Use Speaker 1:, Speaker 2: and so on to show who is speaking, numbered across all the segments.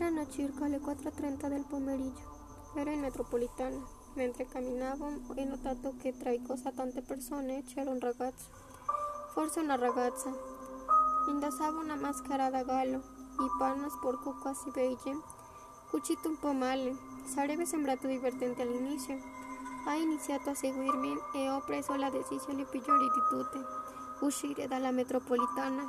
Speaker 1: Erano circa le 4.30 del pomeriggio. Era in metropolitana. Mentre camminavo ho notato che tra i cosa tante persone c'era un ragazzo, forse una ragazza. Indossava una maschera da gallo, i panno sporco quasi beige, cucito un po' male. Sarebbe sembrato divertente all'inizio. Ha iniziato a seguirmi e ho preso la decisione peggiore di tutte, uscire dalla metropolitana.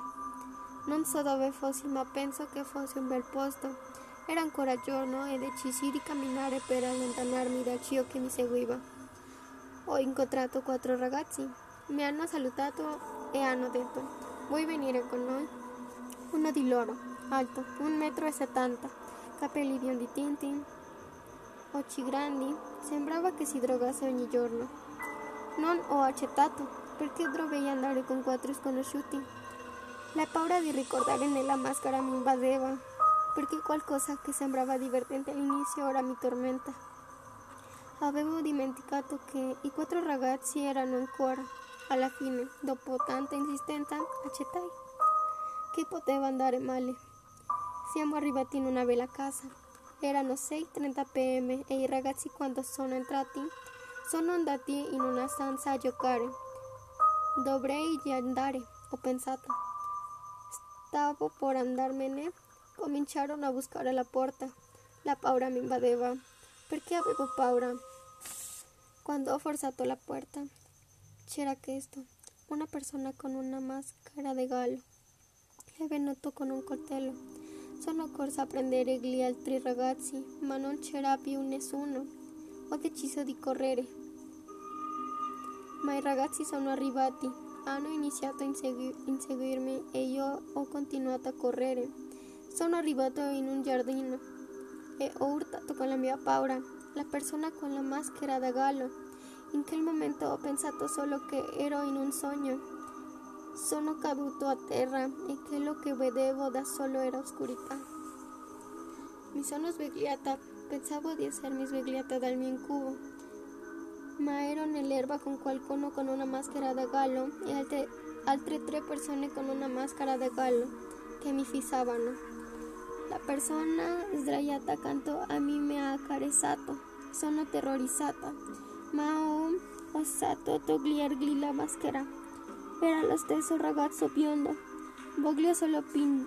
Speaker 1: Non so dove fossi, ma penso che fosse un bel posto. Ancora giorno e decisi di camminare per allontanarmi dal cio che mi seguiva. Ho incontrato quattro ragazzi. Mi hanno salutato e hanno detto: Vuoi venire con noi? Uno di loro, alto, un metro e settanta, capelli biondi tinti, occhi grandi, sembrava che si drogasse ogni giorno. Non ho accettato perché dovrei andare con quattro sconosciuti. La paura di ricordare nella maschera mi invadeva perché qualcosa che sembrava divertente all'inizio ora mi tormenta. Avevo dimenticato che i quattro ragazzi erano ancora. Alla fine, dopo tanta insistenza, accettai. Che poteva andare male? Siamo arrivati in una bella casa. Erano 6.30 pm e i ragazzi quando sono entrati sono andati in una stanza a giocare. Dovrei andare, ho pensato. Stavo per andarmene Cominciarono a buscare alla porta. La paura mi invadeva. Perché avevo paura? Quando ho forzato la porta, c'era questo, una persona con una maschera di gallo. È venuto con un coltello. Sono corsa a prendere gli altri ragazzi, ma non c'era più nessuno. Ho deciso di correre. Ma i ragazzi sono arrivati, hanno iniziato a inseguirmi e io ho continuato a correre. Sono arrivato in un giardino e ho urtato con la mia paura la persona con la maschera da gallo. In quel momento ho pensato solo che ero in un sogno. Sono caduto a terra e quello che vedevo da solo era oscurità. Mi sono svegliata, pensavo di essermi svegliata dal mio incubo, ma ero nell'erba con qualcuno con una maschera da gallo e altre, altre tre persone con una maschera da gallo che mi fissavano. La persona sdraiata accanto a me ha accarezzato. Sono terrorizzata, ma ho osato togliergli la maschera. Era lo stesso ragazzo biondo. Voglio solo pin-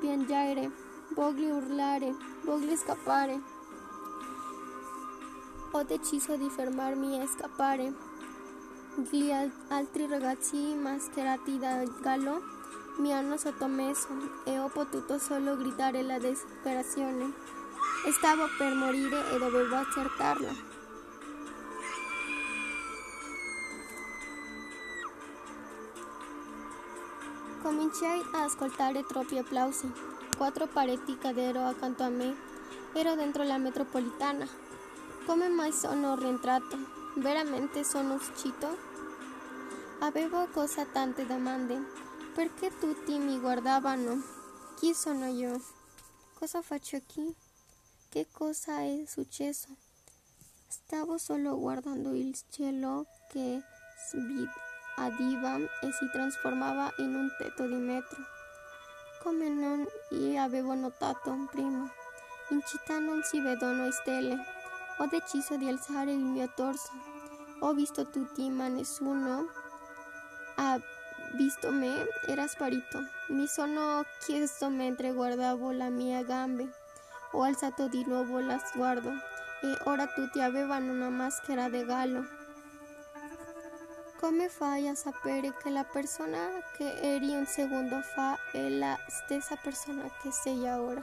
Speaker 1: piangere, voglio urlare, voglio scappare. Ho deciso di fermarmi e scappare. Gli altri ragazzi mascherati da gallo mi hanno sottomesso e ho potuto solo gridare la disperazione. Stavo per morire e dovevo accertarlo. Cominciai ad ascoltare troppi applausi. Quattro pareti cadero accanto a me. Ero dentro la metropolitana. Come mai sono rientrato? Veramente sono uscito? Avevo cosa tante domande perché tutti mi guardavano? Chi sono io? Cosa faccio qui? Che cosa è successo? Stavo solo guardando il cielo che sbiadiva e si trasformava in un tetto di metro. Come non avevo notato prima, in città non si vedono stelle. Ho deciso di alzare il mio torso. Ho visto tutti, ma nessuno ha visto me, era sparito. Mi sono chiesto mentre guardavo la mia gambe. Ho alzato di nuovo lo sguardo e ora tutti avevano una maschera di gallo. Come fai a sapere che la persona che eri un secondo fa è la stessa persona che sei ora?